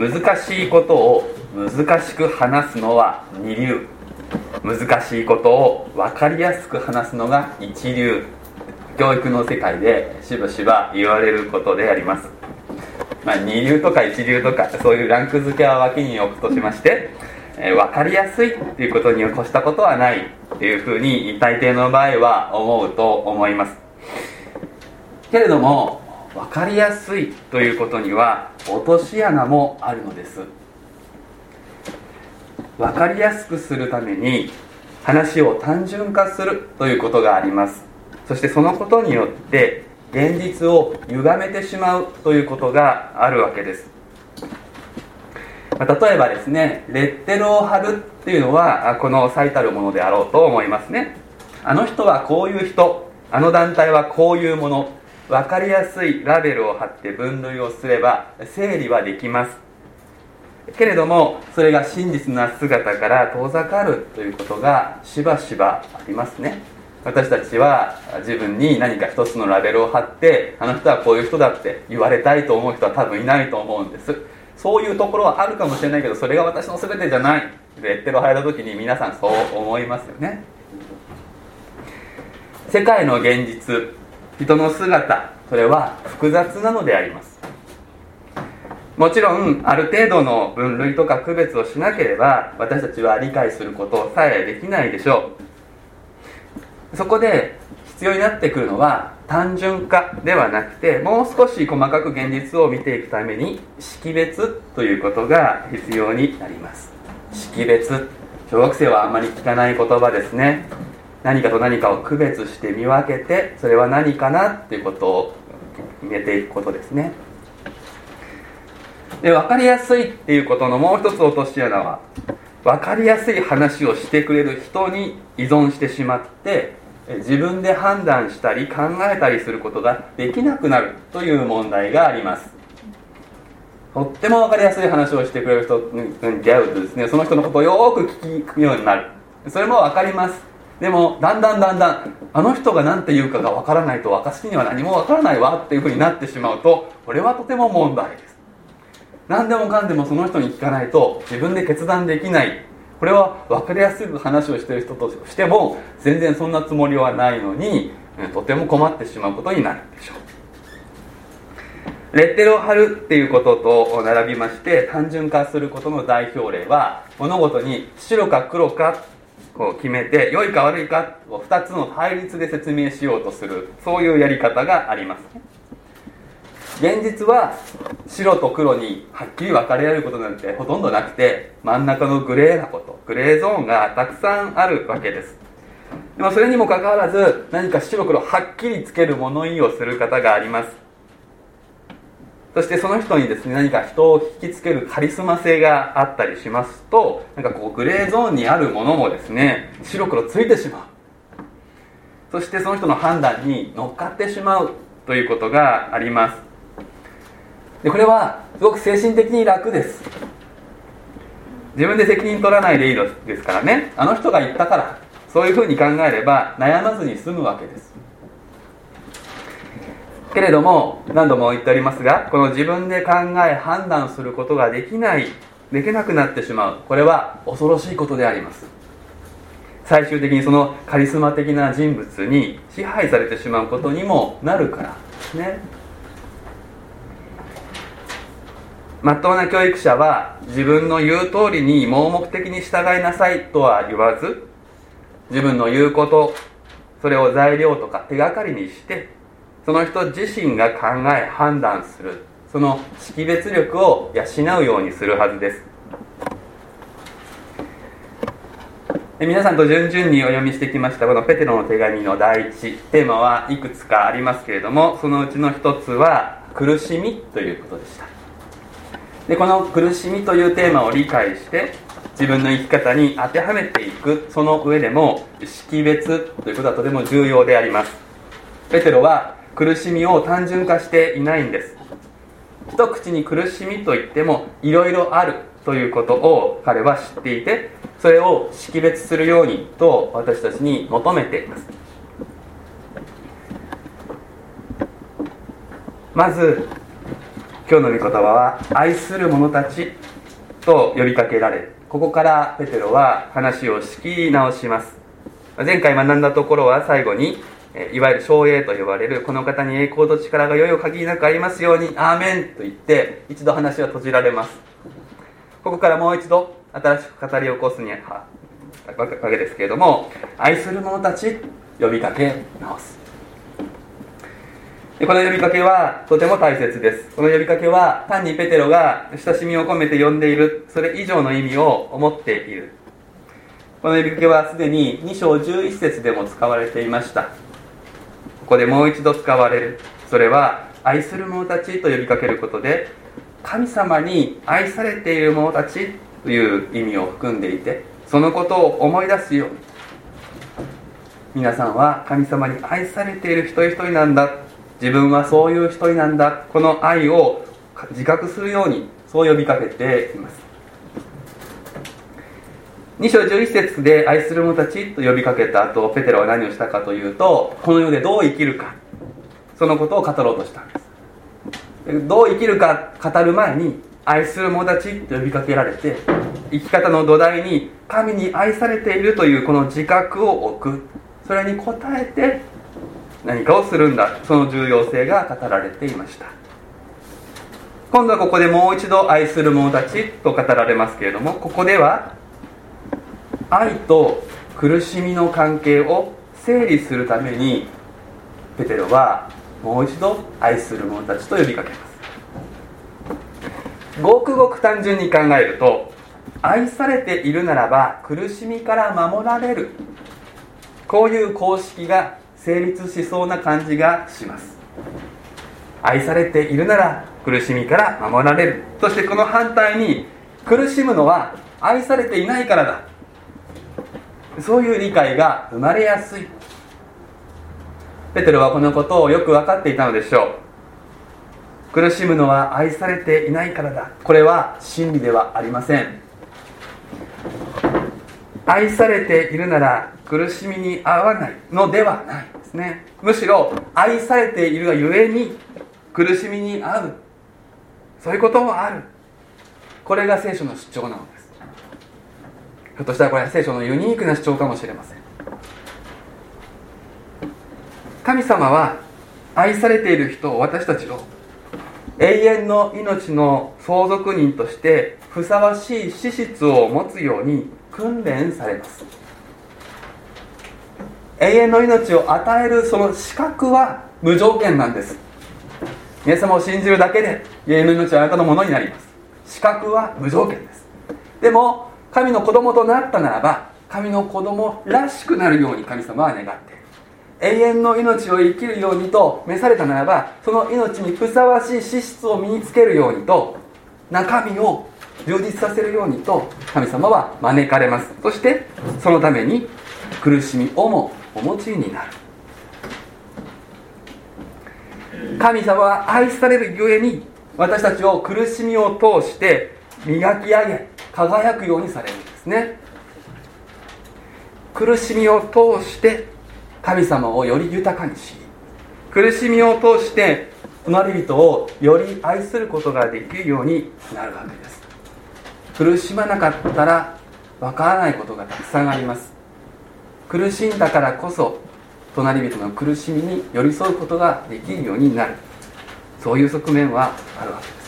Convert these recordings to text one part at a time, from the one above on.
難しいことを難しく話すのは二流。難しいことを分かりやすく話すのが一流。教育の世界でしばしば言われることであります、まあ、二流とか一流とかそういうランク付けは脇に置くとしまして、えー、分かりやすいっていうことに越したことはない。っていうふうに大抵の場合は思うと思います。けれども分かりやすいということには落とし穴もあるのです。分かりやすくするために話を単純化するということがあります。そしてそのことによって現実を歪めてしまうということがあるわけです。例えばですねレッテルを貼るっていうのはこの最たるものであろうと思いますね。あの人はこういう人。あの団体はこういうもの。分かりやすいラベルを貼って分類をすれば整理はできます。けれどもそれが真実な姿から遠ざかるということがしばしばありますね。私たちは自分に何か一つのラベルを貼ってあの人はこういう人だって言われたいと思う人は多分いないと思うんです。そういうところはあるかもしれないけどそれが私の全てじゃない。レッテルを貼られた時に皆さんそう思いますよね。世界の現実。人の姿。それは複雑なのであります。もちろんある程度の分類とか区別をしなければ私たちは理解することさえできないでしょう。そこで必要になってくるのは単純化ではなくてもう少し細かく現実を見ていくために識別ということが必要になります。識別。小学生はあまり聞かない言葉ですね。何かと何かを区別して見分けてそれは何かなっていうことを決めていくことですね。で分かりやすいっていうことのもう一つ落とし穴は分かりやすい話をしてくれる人に依存してしまって自分で判断したり考えたりすることができなくなるという問題があります。とっても分かりやすい話をしてくれる人に出会うとですねその人のことをよく聞くようになる。それも分かります。でもだんだんだんだんあの人が何て言うかがわからないと私には何もわからないわっていうふうになってしまうとこれはとても問題です。何でもかんでもその人に聞かないと自分で決断できない。これは分かりやすく話をしてる人としても全然そんなつもりはないのにとても困ってしまうことになるでしょう。レッテルを貼るっていうことと並びまして単純化することの代表例は物事に白か黒かこう決めて良いか悪いかを2つの対立で説明しようとするそういうやり方があります。現実は白と黒にはっきり分かれられることなんてほとんどなくて真ん中のグレーなことグレーゾーンがたくさんあるわけです。でもそれにもかかわらず何か白黒はっきりつける物言いをする方があります。そしてその人にですね何か人を引きつけるカリスマ性があったりしますとなんかこうグレーゾーンにあるものもですね白黒ついてしまう。そしてその人の判断に乗っかってしまうということがあります。でこれはすごく精神的に楽です。自分で責任取らないでいいですからね。あの人が言ったからそういうふうに考えれば悩まずに済むわけです。けれども何度も言っておりますがこの自分で考え判断することができないできなくなってしまう。これは恐ろしいことであります。最終的にそのカリスマ的な人物に支配されてしまうことにもなるからですね。まっとうな教育者は自分の言う通りに盲目的に従いなさいとは言わず自分の言うことそれを材料とか手がかりにしてその人自身が考え判断する。その識別力を養うようにするはずです。皆さんと順々にお読みしてきましたこのペテロの手紙の第一。テーマはいくつかありますけれどもそのうちの一つは苦しみということでした。でこの苦しみというテーマを理解して自分の生き方に当てはめていく。その上でも識別ということはとても重要であります。ペテロは苦しみを単純化していないんです。一口に苦しみといってもいろいろあるということを彼は知っていてそれを識別するようにと私たちに求めています。まず今日の御言葉は愛する者たちと呼びかけられここからペテロは話を仕切り直します。前回学んだところは最後にいわゆる精鋭と呼ばれるこの方に栄光と力がよい限りなくありますようにアーメンと言って一度話は閉じられます。ここからもう一度新しく語り起こすにはわけですけれども愛する者たち呼びかけ直す。この呼びかけはとても大切です。この呼びかけは単にペテロが親しみを込めて呼んでいるそれ以上の意味を持っている。この呼びかけはすでに2章11節でも使われていました。ここでもう一度使われる。それは愛する者たちと呼びかけることで神様に愛されている者たちという意味を含んでいてそのことを思い出すよ。うに皆さんは神様に愛されている一人一人なんだ。自分はそういう一人なんだ。この愛を自覚するようにそう呼びかけています。2章11節で愛する者たちと呼びかけた後ペテロは何をしたかというとこの世でどう生きるか。そのことを語ろうとしたんです。どう生きるか語る前に愛する者たちと呼びかけられて生き方の土台に神に愛されているというこの自覚を置く。それに応えて何かをするんだ。その重要性が語られていました。今度はここでもう一度愛する者たちと語られますけれどもここでは愛と苦しみの関係を整理するためにペテロはもう一度愛する者たちと呼びかけます。ごくごく単純に考えると愛されているならば苦しみから守られる。こういう公式が成立しそうな感じがします。愛されているなら苦しみから守られる。そしてこの反対に苦しむのは愛されていないからだ。そういう理解が生まれやすい。ペテロはこのことをよく分かっていたのでしょう。苦しむのは愛されていないからだ。これは真理ではありません。愛されているなら苦しみに合わない。のではない。ですね。むしろ愛されているがゆえに苦しみに合う。そういうこともある。これが聖書の主張なのです。ひょっとしたらこれ聖書のユニークな主張かもしれません。神様は愛されている人を私たちを永遠の命の相続人としてふさわしい資質を持つように訓練されます。永遠の命を与えるその資格は無条件なんです。イエス様を信じるだけで永遠の命はあなたのものになります。資格は無条件です。でも神の子供となったならば神の子供らしくなるように神様は願っている。永遠の命を生きるようにと召されたならばその命にふさわしい資質を身につけるようにと中身を充実させるようにと神様は招かれます。そしてそのために苦しみをもお持ちになる。神様は愛されるゆえに私たちを苦しみを通して磨き上げ輝くようにされるんですね。苦しみを通して神様をより豊かにし苦しみを通して隣人をより愛することができるようになるわけです。苦しまなかったらわからないことがたくさんあります。苦しんだからこそ隣人の苦しみに寄り添うことができるようになる。そういう側面はあるわけです。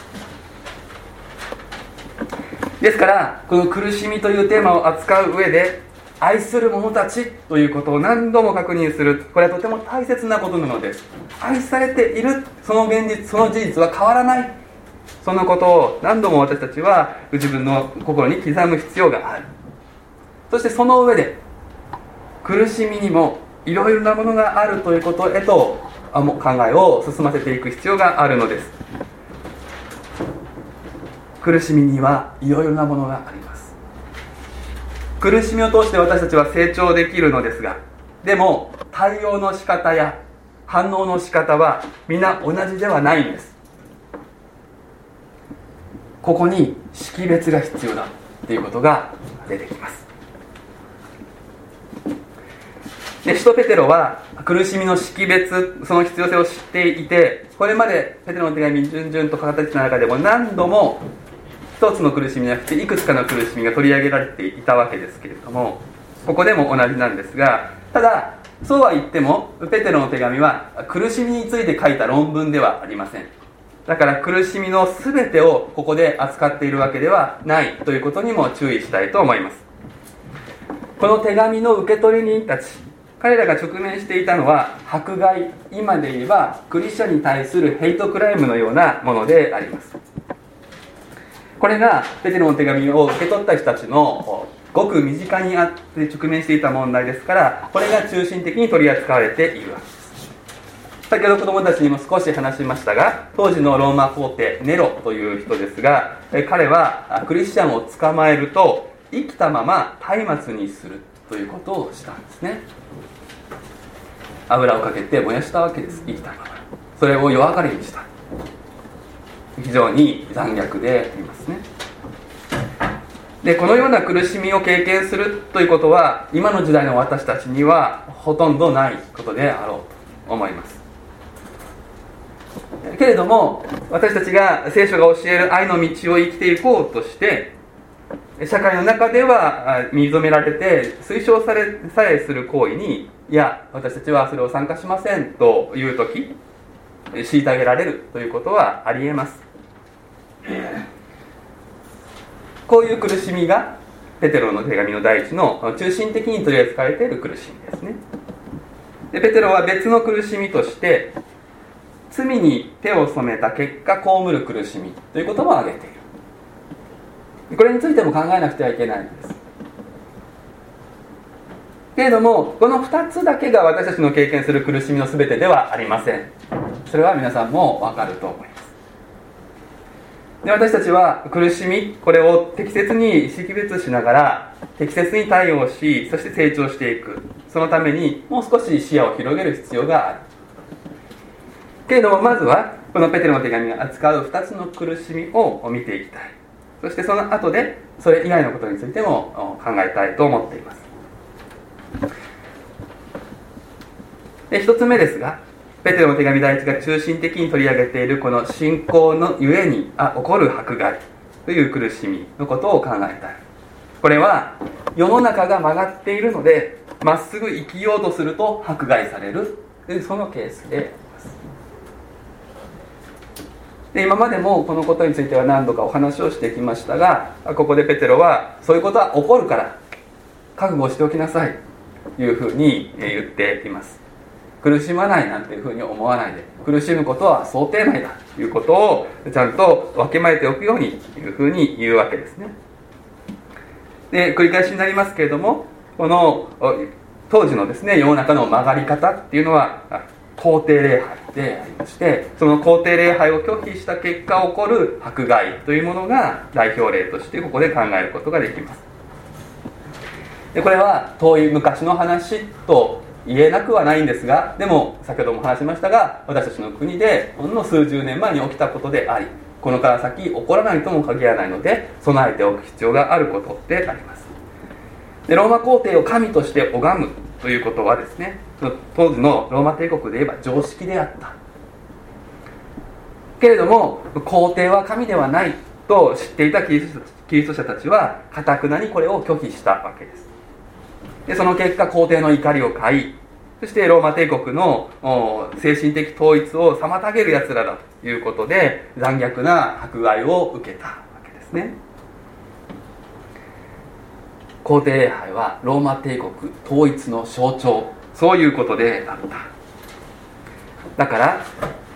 ですからこの苦しみというテーマを扱う上で愛する者たちということを何度も確認する。これはとても大切なことなのです愛されているその現実その事実は変わらない。そのことを何度も私たちは自分の心に刻む必要がある。そしてその上で苦しみにもいろいろなものがあるということへと考えを進ませていく必要があるのです。苦しみにはいろいろなものがあります。苦しみを通して私たちは成長できるのですがでも対応の仕方や反応の仕方は皆同じではないんです。ここに識別が必要だということが出てきます。で使徒ペテロは苦しみの識別その必要性を知っていてこれまでペテロの手紙に順々と語ってきた中でも何度も一つの苦しみじゃなくていくつかの苦しみが取り上げられていたわけですけれどもここでも同じなんですがただそうは言ってもペテロの手紙は苦しみについて書いた論文ではありません。だから苦しみの全てをここで扱っているわけではないということにも注意したいと思います。この手紙の受け取り人たち彼らが直面していたのは迫害今で言えばクリスチャンに対するヘイトクライムのようなものであります。これがペテロの手紙を受け取った人たちのごく身近にあって直面していた問題ですからこれが中心的に取り扱われているわけです。先ほど子供たちにも少し話しましたが当時のローマ皇帝ネロという人ですが彼はクリスチャンを捕まえると生きたまま松明にするということをしたんですね。油をかけて燃やしたわけです。生きたまま。それを夜明かりにした。非常に残虐でありますね。でこのような苦しみを経験するということは今の時代の私たちにはほとんどないことであろうと思います。けれども私たちが聖書が教える愛の道を生きていこうとして社会の中では認められて推奨されさえする行為にいや私たちはそれを参加しませんという時虐げられるということはありえます。こういう苦しみがペテロの手紙の第一の中心的に取り扱われている苦しみですね。でペテロは別の苦しみとして罪に手を染めた結果被る苦しみということも挙げている。これについても考えなくてはいけないんです。けれどもこの2つだけが私たちの経験する苦しみの全てではありません。それは皆さんも分かると思います。で私たちは苦しみこれを適切に識別しながら適切に対応しそして成長していく。そのためにもう少し視野を広げる必要がある。けれどもまずはこのペテロの手紙が扱う2つの苦しみを見ていきたい。そしてその後でそれ以外のことについても考えたいと思っています。で1つ目ですがペテロの手紙第一が中心的に取り上げているこの信仰のゆえにあ起こる迫害という苦しみのことを考えたい。これは世の中が曲がっているのでまっすぐ生きようとすると迫害される。そのケースであります。で今までもこのことについては何度かお話をしてきましたがここでペテロはそういうことは起こるから覚悟しておきなさい。いうふうに言っています。苦しまないなんていうふうに思わないで。苦しむことは想定内だということをちゃんとわきまえておくようにというふうに言うわけですね。で繰り返しになりますけれどもこの当時のですね世の中の曲がり方っていうのは皇帝礼拝でありましてその皇帝礼拝を拒否した結果起こる迫害というものが代表例としてここで考えることができます。でこれは遠い昔の話と言えなくはないんですがでも先ほども話しましたが私たちの国でほんの数十年前に起きたことでありこのから先起こらないとも限らないので備えておく必要があることであります。でローマ皇帝を神として拝むということはですね当時のローマ帝国で言えば常識であった。けれども皇帝は神ではないと知っていたキリスト者たちはかたくなにこれを拒否したわけです。でその結果皇帝の怒りを買いそしてローマ帝国の精神的統一を妨げる奴らだということで残虐な迫害を受けたわけですね。皇帝礼拝はローマ帝国統一の象徴。そういうことであった。だから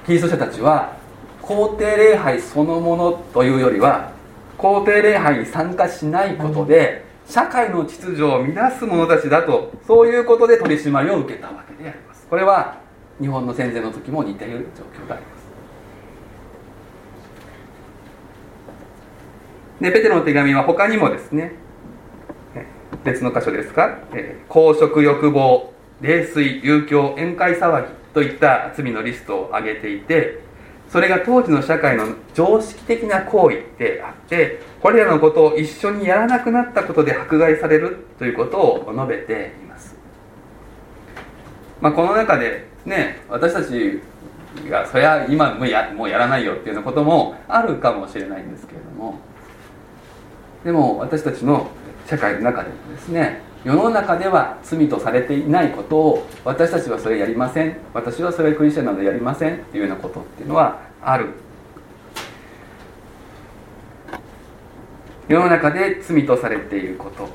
キリスト者たちは皇帝礼拝そのものというよりは皇帝礼拝に参加しないことで、社会の秩序を乱す者たちだとそういうことで取り締まりを受けたわけであります。これは日本の戦前の時も似ている状況であります。でペテロの手紙は他にもですね別の箇所ですか、えー、公職欲望冷水遊興宴会騒ぎといった罪のリストを挙げていてそれが当時の社会の常識的な行為であってこれらのことを一緒にやらなくなったことで迫害されるということを述べています。まあ、この中でね私たちがそりゃ今もやもうやらないよっていうようなこともあるかもしれないんですけれどもでも私たちの社会の中でもですね世の中では罪とされていないことを私たちはそれやりません。私はそれクリスチャンなのでやりませんっていうようなことっていうのはある。世の中で罪とされていること。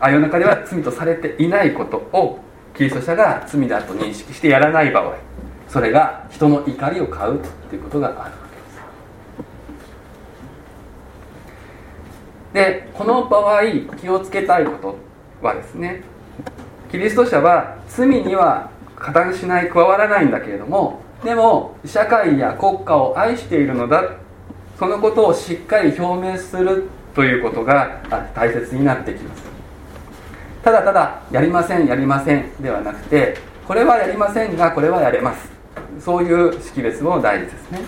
あ世の中では罪とされていないことをキリスト者が罪だと認識してやらない場合。それが人の怒りを買うということがあるわけです。でこの場合気をつけたいこと。はですねキリスト者は罪には加担しない加わらないんだけれどもでも社会や国家を愛しているのだそのことをしっかり表明するということが大切になってきます。ただただやりませんやりませんではなくてこれはやりませんがこれはやれます。そういう識別も大事ですね。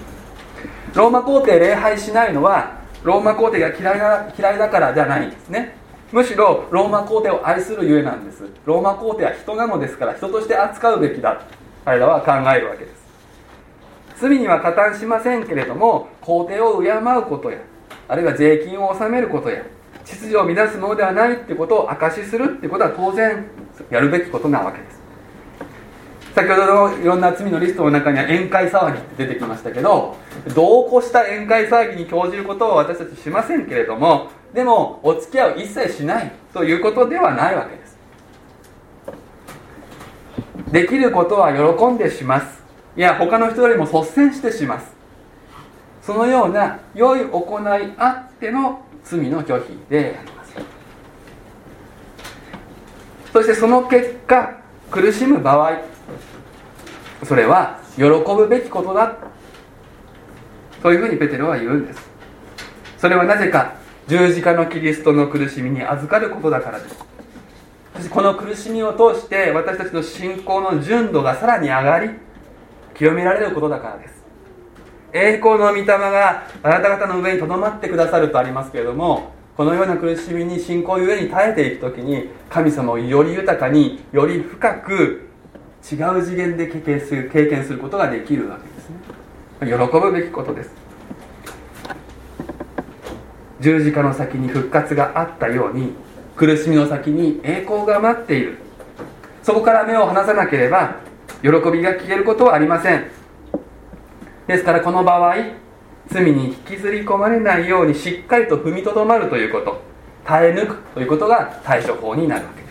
ローマ皇帝礼拝しないのはローマ皇帝が嫌いな嫌いだからじゃないんですね。むしろローマ皇帝を愛するゆえなんです。ローマ皇帝は人なのですから人として扱うべきだ。彼らは考えるわけです。罪には加担しませんけれども皇帝を敬うことやあるいは税金を納めることや秩序を乱すものではないってことを証しするってことは当然やるべきことなわけです。先ほどのいろんな罪のリストの中には宴会騒ぎって出てきましたけど同行した宴会騒ぎに興じることは私たちしませんけれどもでもお付き合いを一切しないということではないわけです。できることは喜んでします。いや他の人よりも率先してします。そのような良い行いあっての罪の拒否であります。そしてその結果苦しむ場合それは喜ぶべきことだ。というふうにペテロは言うんです。それはなぜか十字架のキリストの苦しみに預かることだからです。この苦しみを通して私たちの信仰の純度がさらに上がり清められることだからです。栄光の御霊があなた方の上にとどまってくださるとありますけれどもこのような苦しみに信仰ゆえに耐えていく時に神様をより豊かにより深く違う次元で経験する経験することができるわけですね。喜ぶべきことです。十字架の先に復活があったように苦しみの先に栄光が待っている。そこから目を離さなければ喜びが消えることはありません。ですからこの場合罪に引きずり込まれないようにしっかりと踏みとどまるということ。耐え抜くということが対処法になるわけで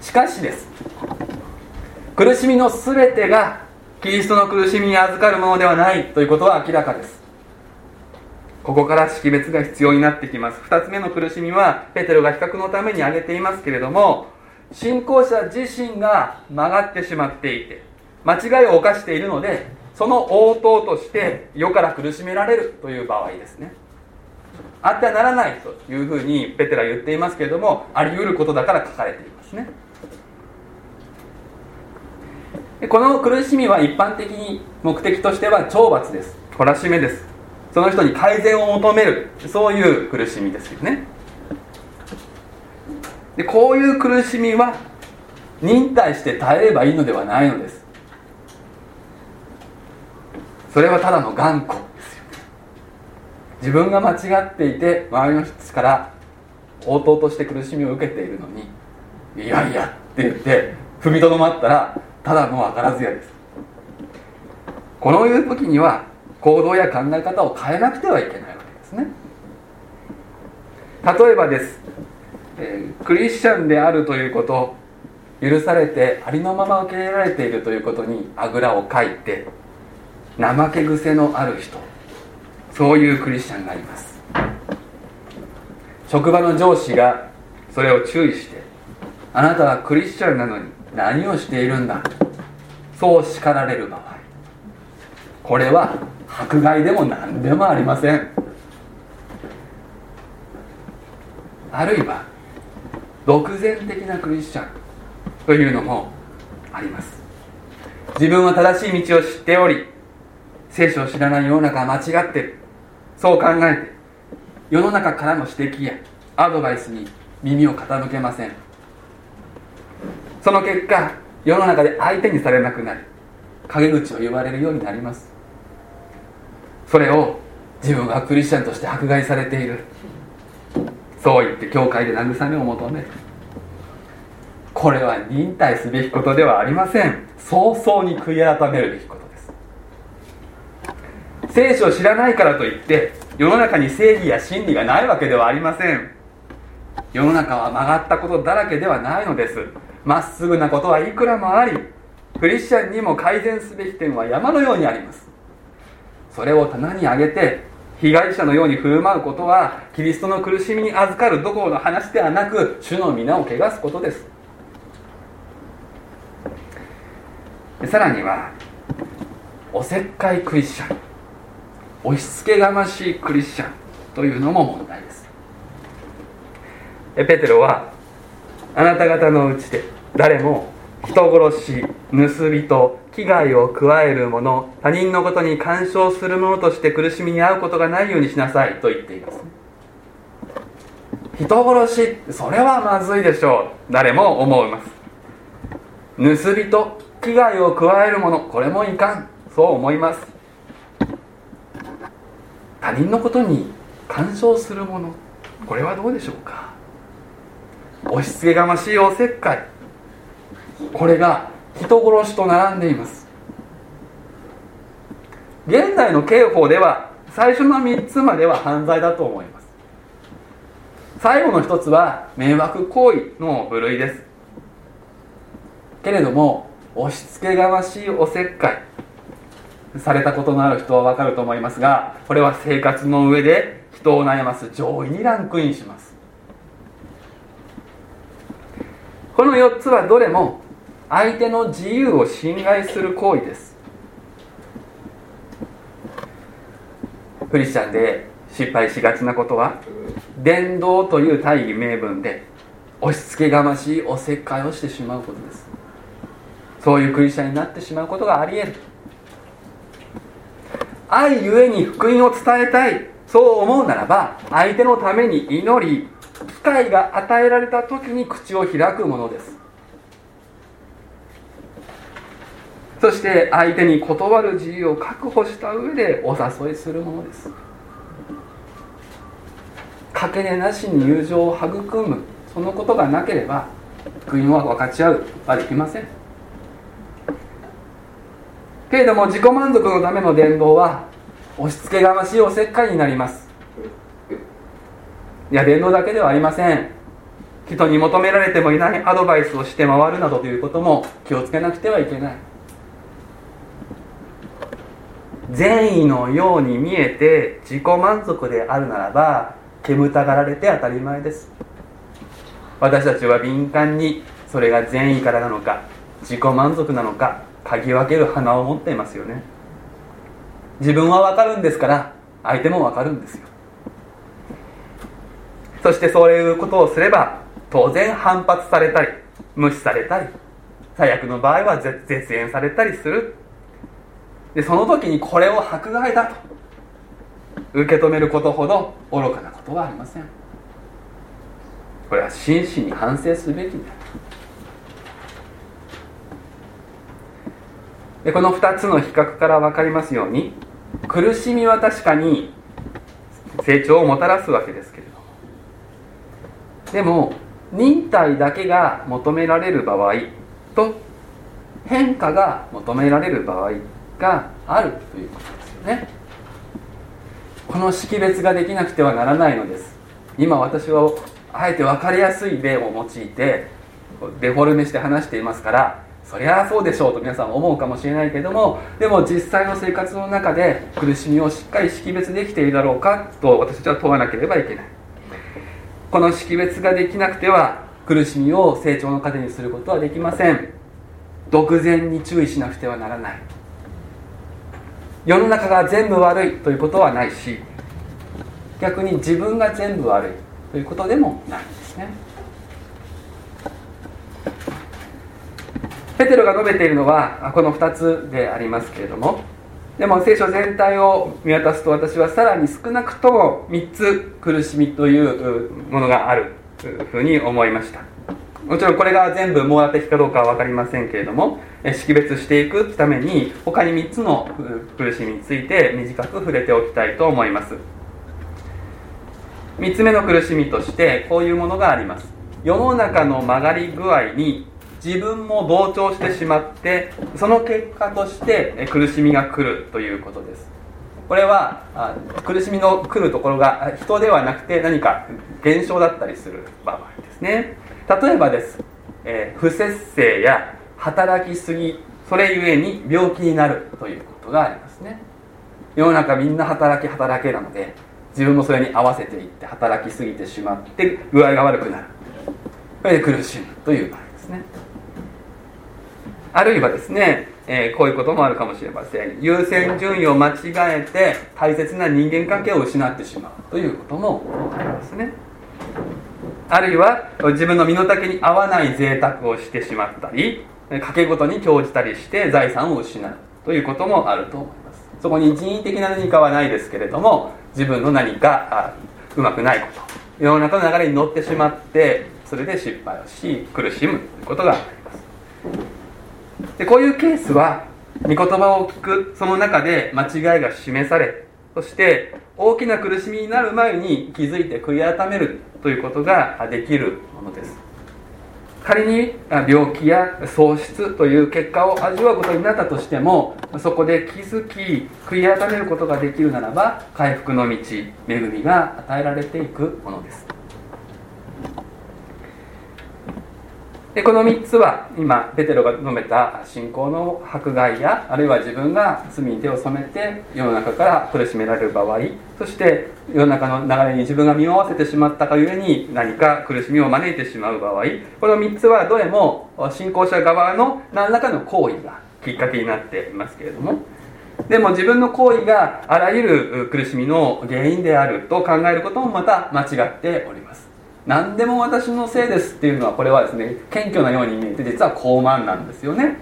す。しかしです。苦しみの全てがキリストの苦しみに預かるものではないということは明らかです。ここから識別が必要になってきます。2つ目の苦しみはペテロが比較のために挙げていますけれども信仰者自身が曲がってしまっていて間違いを犯しているのでその応答として世から苦しめられるという場合ですね。あってはならないというふうにペテラ言っていますけれどもあり得ることだから書かれていますね。この苦しみは一般的に目的としては懲罰です。懲らしめです。その人に改善を求める。そういう苦しみですよね。でこういう苦しみは忍耐して耐えればいいのではないのです。それはただの頑固ですよ自分が間違っていて周りの人から応答として苦しみを受けているのにいやいやって言って踏みとどまったらただの分からずやです。このいう時には行動や考え方を変えなくてはいけないわけですね。例えばです、えー、クリスチャンであるということ許されてありのまま受け入れられているということにあぐらをかいて怠け癖のある人。そういうクリスチャンがいます。職場の上司がそれを注意してあなたはクリスチャンなのに何をしているんだ。そう叱られる場合。これは迫害でも何でもありません。あるいは独善的なクリスチャンというのもあります。自分は正しい道を知っており聖書を知らない世の中は間違ってる。そう考えて世の中からの指摘やアドバイスに耳を傾けません。その結果世の中で相手にされなくなり陰口を言われるようになります。それを自分はクリスチャンとして迫害されている。そう言って教会で慰めを求める。これは忍耐すべきことではありません。早々に悔い改めるべきことです。聖書を知らないからといって世の中に正義や真理がないわけではありません。世の中は曲がったことだらけではないのです。まっすぐなことはいくらもありクリスチャンにも改善すべき点は山のようにあります。それを棚に上げて被害者のように振る舞うことはキリストの苦しみに預かるどころの話ではなく主の皆を汚すことです。さらにはおせっかいクリスチャン押し付けがましいクリスチャンというのも問題です。ペテロはあなた方のうちで誰も人殺し盗人危害を加える者他人のことに干渉する者として苦しみに遭うことがないようにしなさいと言っています。人殺しそれはまずいでしょう誰も思います。盗人危害を加える者これもいかん。そう思います。他人のことに干渉する者これはどうでしょうか。押し付けがましいおせっかい。これが人殺しと並んでいます。現在の刑法では最初の3つまでは犯罪だと思います。最後の1つは迷惑行為の部類です。けれども押し付けがましいおせっかい。されたことのある人は分かると思いますがこれは生活の上で人を悩ます上位にランクインします。この4つはどれも相手の自由を侵害する行為です。クリスチャンで失敗しがちなことは伝道という大義名分で押し付けがましいおせっかいをしてしまうことです。そういうクリスチャンになってしまうことがあり得る。愛ゆえに福音を伝えたいそう思うならば相手のために祈り機会が与えられた時に口を開くものです。そして相手に断る自由を確保した上でお誘いするものです。かけねなしに友情を育む。そのことがなければ福音は分かち合う。はできません。けれども自己満足のための伝道は押し付けがましいおせっかいになります。いや伝道だけではありません。人に求められてもいないアドバイスをして回るなどということも気をつけなくてはいけない。善意のように見えて自己満足であるならば煙たがられて当たり前です。私たちは敏感にそれが善意からなのか自己満足なのか嗅ぎ分ける鼻を持っていますよね。自分は分かるんですから相手も分かるんですよ。そしてそういうことをすれば当然反発されたり無視されたり最悪の場合は絶縁されたりする。でその時にこれを迫害だと受け止めることほど愚かなことはありません。これは真摯に反省すべきだでこの2つの比較から分かりますように苦しみは確かに成長をもたらすわけですけれども。でも忍耐だけが求められる場合と変化が求められる場合があるということですよね。この識別ができなくてはならないのです。今私はあえて分かりやすい例を用いてデフォルメして話していますからそりゃそうでしょうと皆さん思うかもしれないけどもでも実際の生活の中で苦しみをしっかり識別できているだろうかと私たちは問わなければいけない。この識別ができなくては苦しみを成長の糧にすることはできません。独善に注意しなくてはならない。世の中が全部悪いということはないし逆に自分が全部悪いということでもないんですね。ペテロが述べているのはこの2つでありますけれどもでも聖書全体を見渡すと私はさらに少なくとも3つ苦しみというものがあるというふうに思いました。もちろんこれが全部網羅的かどうかは分かりませんけれども識別していくために他に3つの苦しみについて短く触れておきたいと思います。3つ目の苦しみとしてこういうものがあります。世の中の曲がり具合に自分も同調してしまってその結果として苦しみが来るということです。これは苦しみの来るところが人ではなくて何か現象だったりする場合ですね。例えばです、えー、不節制や働きすぎそれゆえに病気になるということがありますね。世の中みんな働き働けなので自分もそれに合わせていって働きすぎてしまって具合が悪くなる。それで苦しむという場合ですね。あるいはですね、えー、こういうこともあるかもしれません。優先順位を間違えて大切な人間関係を失ってしまうということもありますね。あるいは自分の身の丈に合わない贅沢をしてしまったり賭け事に興じたりして財産を失うということもあると思います。そこに人為的な何かはないですけれども自分の何かうまくないこと世の中の流れに乗ってしまってそれで失敗をし苦しむということがあります。でこういうケースは御言葉を聞くその中で間違いが示されそして大きな苦しみになる前に気づいて悔い改めるということができるものです。仮に病気や喪失という結果を味わうことになったとしてもそこで気づき悔い改めることができるならば回復の道恵みが与えられていくものです。でこの3つは今ペテロが述べた信仰の迫害やあるいは自分が罪に手を染めて世の中から苦しめられる場合そして世の中の流れに自分が身を合わせてしまったがゆえに何か苦しみを招いてしまう場合この3つはどれも信仰者側の何らかの行為がきっかけになっていますけれども。でも自分の行為があらゆる苦しみの原因であると考えることもまた間違っております。何でも私のせいですっていうのはこれはですね謙虚なように見えて実は高慢なんですよね。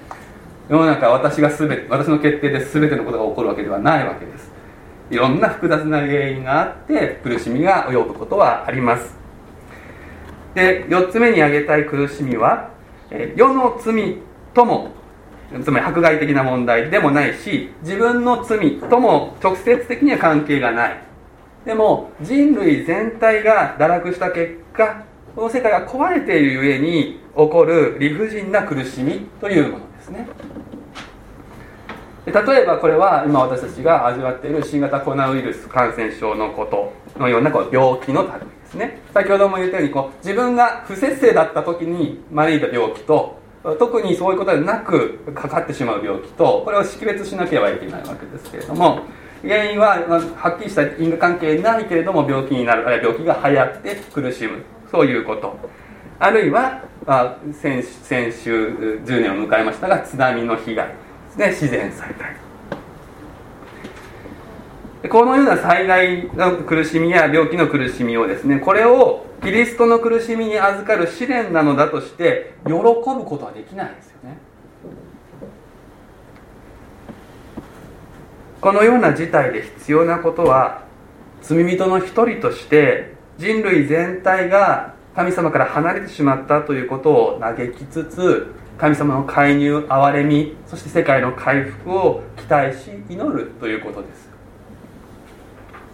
世の中私が全て私の決定で全てのことが起こるわけではないわけです。いろんな複雑な原因があって苦しみが及ぶことはあります。で4つ目に挙げたい苦しみは世の罪ともつまり迫害的な問題でもないし自分の罪とも直接的には関係がない。でも人類全体が堕落した結果この世界が壊れているゆえに起こる理不尽な苦しみというものですね。例えばこれは今私たちが味わっている新型コロナウイルス感染症のことのようなこう病気の類ですね。先ほども言ったようにこう自分が不節制だった時に招いた病気と特にそういうことでなくかかってしまう病気とこれを識別しなければいけないわけですけれども原因は、まあ、はっきりした因果関係ないけれども病気になるあるいは病気が流行って苦しむ。そういうこと。あるいは、まあ、先先週10年を迎えましたが津波の被害で自然災害このような災害の苦しみや病気の苦しみをですねこれをキリストの苦しみに預かる試練なのだとして喜ぶことはできないですよねこのような事態で必要なことは罪人の一人として人類全体が神様から離れてしまったということを嘆きつつ神様の介入憐れみそして世界の回復を期待し祈るということです。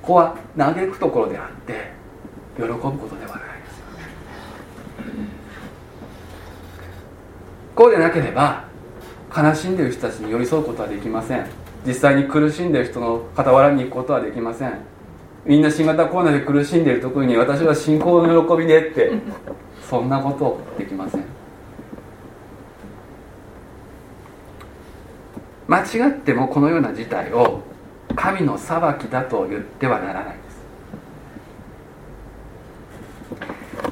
ここは嘆くところであって喜ぶことではないです。こうでなければ悲しんでいる人たちに寄り添うことはできません。実際に苦しんでいる人の傍らに行くことはできません。みんな新型コロナで苦しんでいる時に私は信仰の喜びでって そんなことできません。間違ってもこのような事態を神の裁きだと言ってはならないで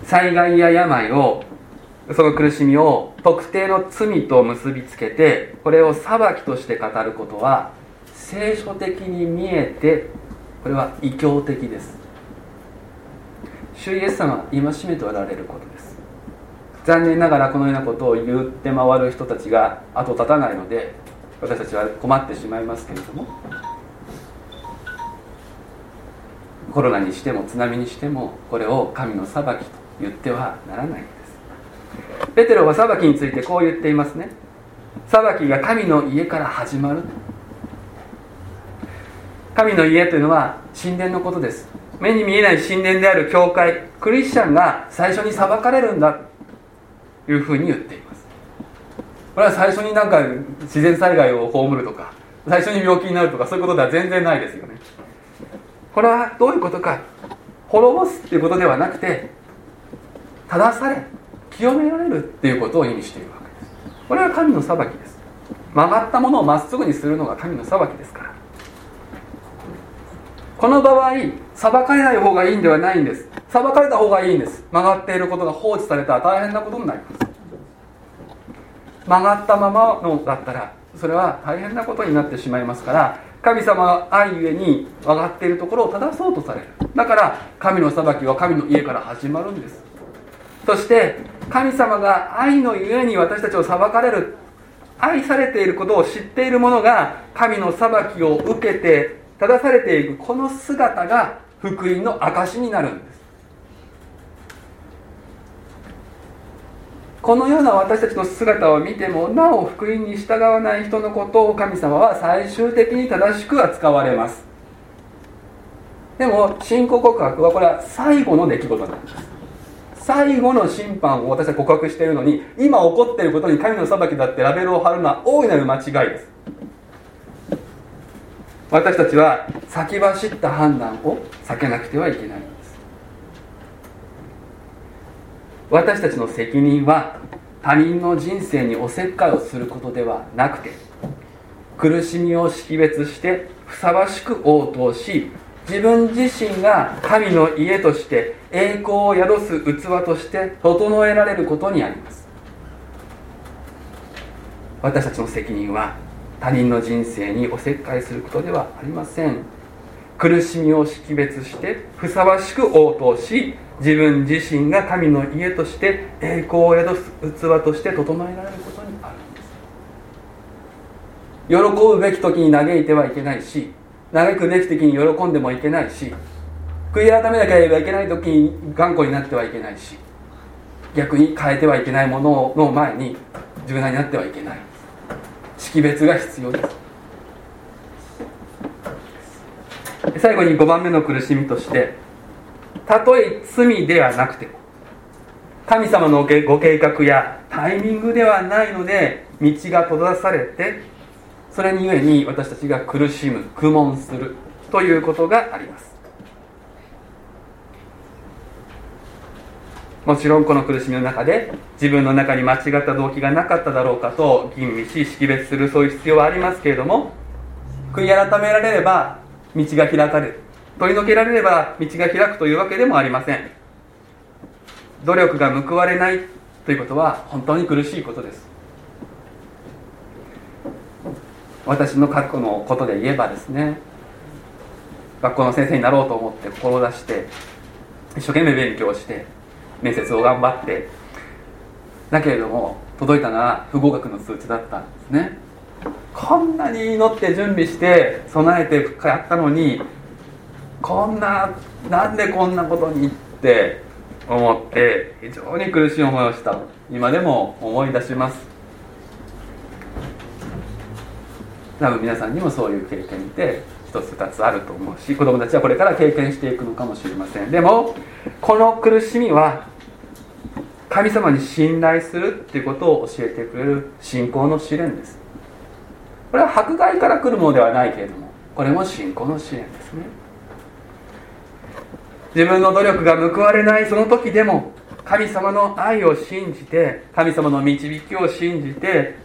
す。災害や病をその苦しみを特定の罪と結びつけてこれを裁きとして語ることは聖書的に見えてこれは異教的です。主イエス様は戒めておられることです。残念ながらこのようなことを言って回る人たちが後立たないので私たちは困ってしまいますけれどもコロナにしても津波にしてもこれを神の裁きと言ってはならないんです。ペテロは裁きについてこう言っていますね。裁きが神の家から始まる神の家というのは神殿のことです。目に見えない神殿である教会クリスチャンが最初に裁かれるんだというふうに言っています。これは最初になんか自然災害を葬るとか最初に病気になるとかそういうことでは全然ないですよね。これはどういうことか。滅ぼすっていうことではなくて正され清められるっていうことを意味しているわけです。これは神の裁きです。曲がったものをまっすぐにするのが神の裁きですから。この場合裁かれない方がいいんではないんです。裁かれた方がいいんです。曲がっていることが放置されたら大変なことになります。曲がったままのだったらそれは大変なことになってしまいますから神様は愛ゆえに曲がっているところを正そうとされる。だから神の裁きは神の家から始まるんです。そして神様が愛のゆえに私たちを裁かれる愛されていることを知っている者が神の裁きを受けて正されていくこの姿が福音の証になるんです。このような私たちの姿を見てもなお福音に従わない人のことを神様は最終的に正しく扱われます。でも信仰告白はこれは最後の出来事なんです。最後の審判を私は告白しているのに今起こっていることに神の裁きだってラベルを貼るのは大いなる間違いです。私たちは先走った判断を避けなくてはいけないのです私たちの責任は他人の人生におせっかいをすることではなくて苦しみを識別してふさわしく応答し自分自身が神の家として栄光を宿す器として整えられることにあります私たちの責任は他人の人生におせっかいすることではありません。苦しみを識別してふさわしく応答し自分自身が神の家として栄光を宿す器として整えられることにあるんです。喜ぶべき時に嘆いてはいけないし嘆くべき時に喜んでもいけないし悔い改めなければいけない時に頑固になってはいけないし逆に変えてはいけないものの前に柔軟になってはいけない。識別が必要です。最後に5番目の苦しみとしてたとえ罪ではなくても神様のご計画やタイミングではないので道が閉ざされてそれにゆえに私たちが苦しむ苦悶するということがあります。もちろんこの苦しみの中で自分の中に間違った動機がなかっただろうかと吟味し識別するそういう必要はありますけれども悔い改められれば道が開かれる。取り除けられれば道が開くというわけでもありません。努力が報われないということは本当に苦しいことです。私の過去のことで言えばですね学校の先生になろうと思って志して一生懸命勉強して面接を頑張って。だけれども届いたのは不合格の通知だったんですね。こんなに祈って準備して備えてやったのにこんななんでこんなことにって思って非常に苦しい思いをした。今でも思い出します。多分皆さんにもそういう経験って一つ二つあると思うし子供たちはこれから経験していくのかもしれません。でもこの苦しみは神様に信頼するっていうことを教えてくれる信仰の試練です。これは迫害から来るものではないけれどもこれも信仰の試練ですね。自分の努力が報われないその時でも神様の愛を信じて神様の導きを信じて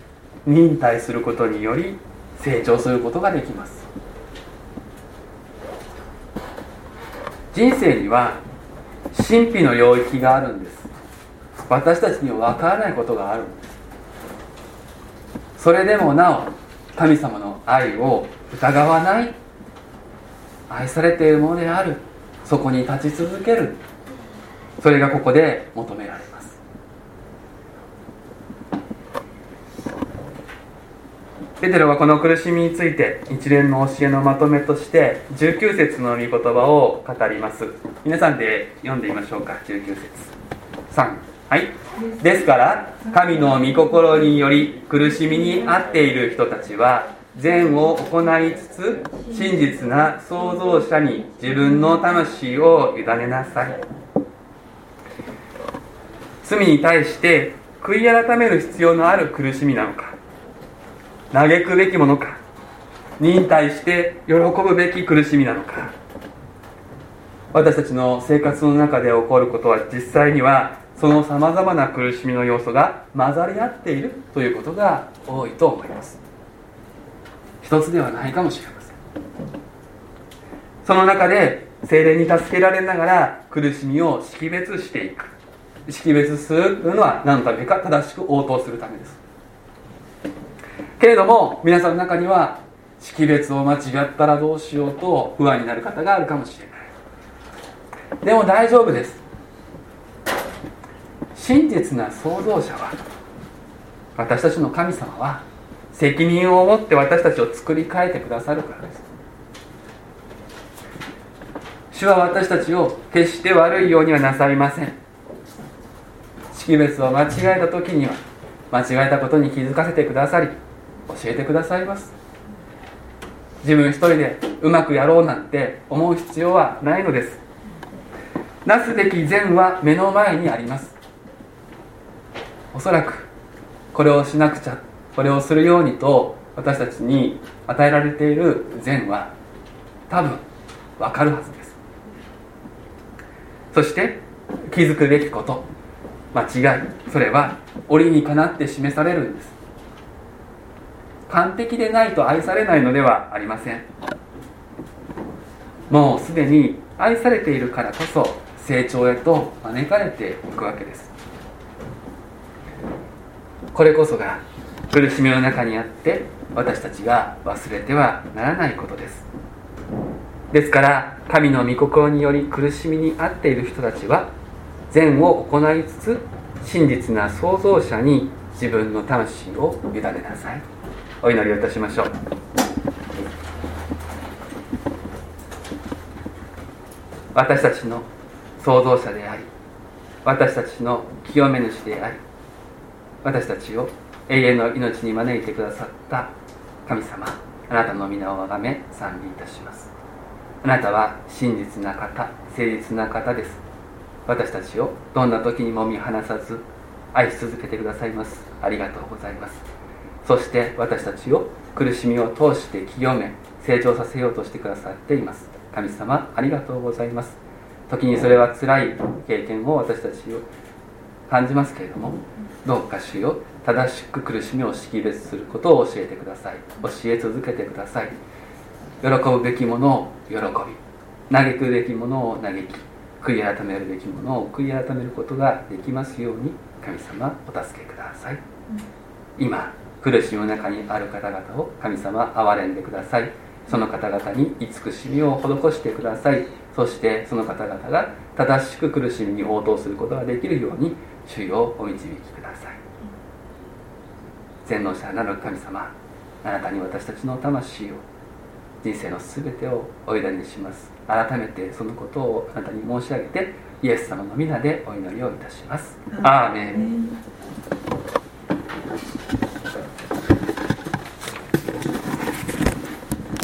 忍耐することにより成長することができます。人生には神秘の領域があるんです。私たちには分からないことがある。それでもなお神様の愛を疑わない。愛されているものである。そこに立ち続ける。それがここで求められます。ペテロはこの苦しみについて一連の教えのまとめとして19節の御言葉を語ります。皆さんで読んでみましょうか。19節。3はい。ですから神の御心により苦しみに遭っている人たちは善を行いつつ真実な創造者に自分の魂を委ねなさい。罪に対して悔い改める必要のある苦しみなのか嘆くべきものか忍耐して喜ぶべき苦しみなのか。私たちの生活の中で起こることは実際にはそのさまざまな苦しみの要素が混ざり合っているということが多いと思います。一つではないかもしれません。その中で精霊に助けられながら苦しみを識別していく。識別するというのは何のためか正しく応答するためです。けれども皆さんの中には識別を間違ったらどうしようと不安になる方があるかもしれない。でも大丈夫です。真実な創造者は私たちの神様は責任を持って私たちを作り変えてくださるからです。主は私たちを決して悪いようにはなさいません。識別を間違えた時には間違えたことに気づかせてくださり教えてくださいます。自分一人でうまくやろうなんて思う必要はないのです。なすべき善は目の前にあります。おそらくこれをしなくちゃこれをするようにと私たちに与えられている善は多分わかるはずです。そして気づくべきこと間違いそれは折にかなって示されるんです。完璧でないと愛されないのではありません。もうすでに愛されているからこそ成長へと招かれていくわけです。これこそが苦しみの中にあって私たちが忘れてはならないことです。ですから神の御心により苦しみに遭っている人たちは善を行いつつ真実な創造者に自分の魂を委ねなさい。お祈りをいたしましょう。私たちの創造者であり私たちの清め主であり私たちを永遠の命に招いてくださった神様あなたの皆をあがめ賛美いたします。あなたは真実な方誠実な方です。私たちをどんな時にも見放さず愛し続けてくださいます。ありがとうございます。そして私たちを苦しみを通して清め成長させようとしてくださっています。神様ありがとうございます。時にそれは辛い経験を私たちを感じますけれどもどうか主よ正しく苦しみを識別することを教えてください。教え続けてください。喜ぶべきものを喜び嘆くべきものを嘆き悔い改めるべきものを悔い改めることができますように神様お助けください。今苦しみの中にある方々を神様憐れんでください。その方々に慈しみを施してください。そしてその方々が正しく苦しみに応答することができるように主よお導きください。全能者なる神様あなたに私たちの魂を人生の全てをお委ねにします。改めてそのことをあなたに申し上げてイエス様の皆でお祈りをいたします。アーメン